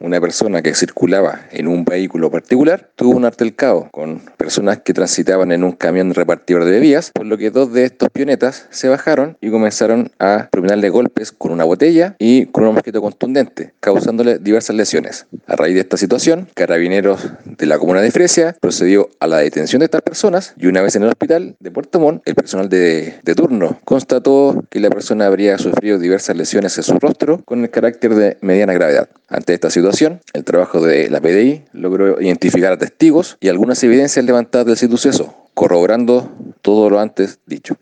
una persona que circulaba en un vehículo particular tuvo un altercado con personas que transitaban en un camión repartidor de bebidas, por lo que dos de estos pionetas se bajaron y comenzaron a propinarle golpes con una botella y con un mosquito contundente, causándole diversas lesiones. A raíz de esta situación, Carabineros de la comuna de Fresia procedió a la detención de estas personas y una vez en el hospital de Puerto Montt, el personal de, de turno constató que la persona habría sufrido diversas lesiones en su rostro con el carácter de mediana gravedad. Ante esta el trabajo de la PDI logró identificar a testigos y algunas evidencias levantadas del suceso, corroborando todo lo antes dicho.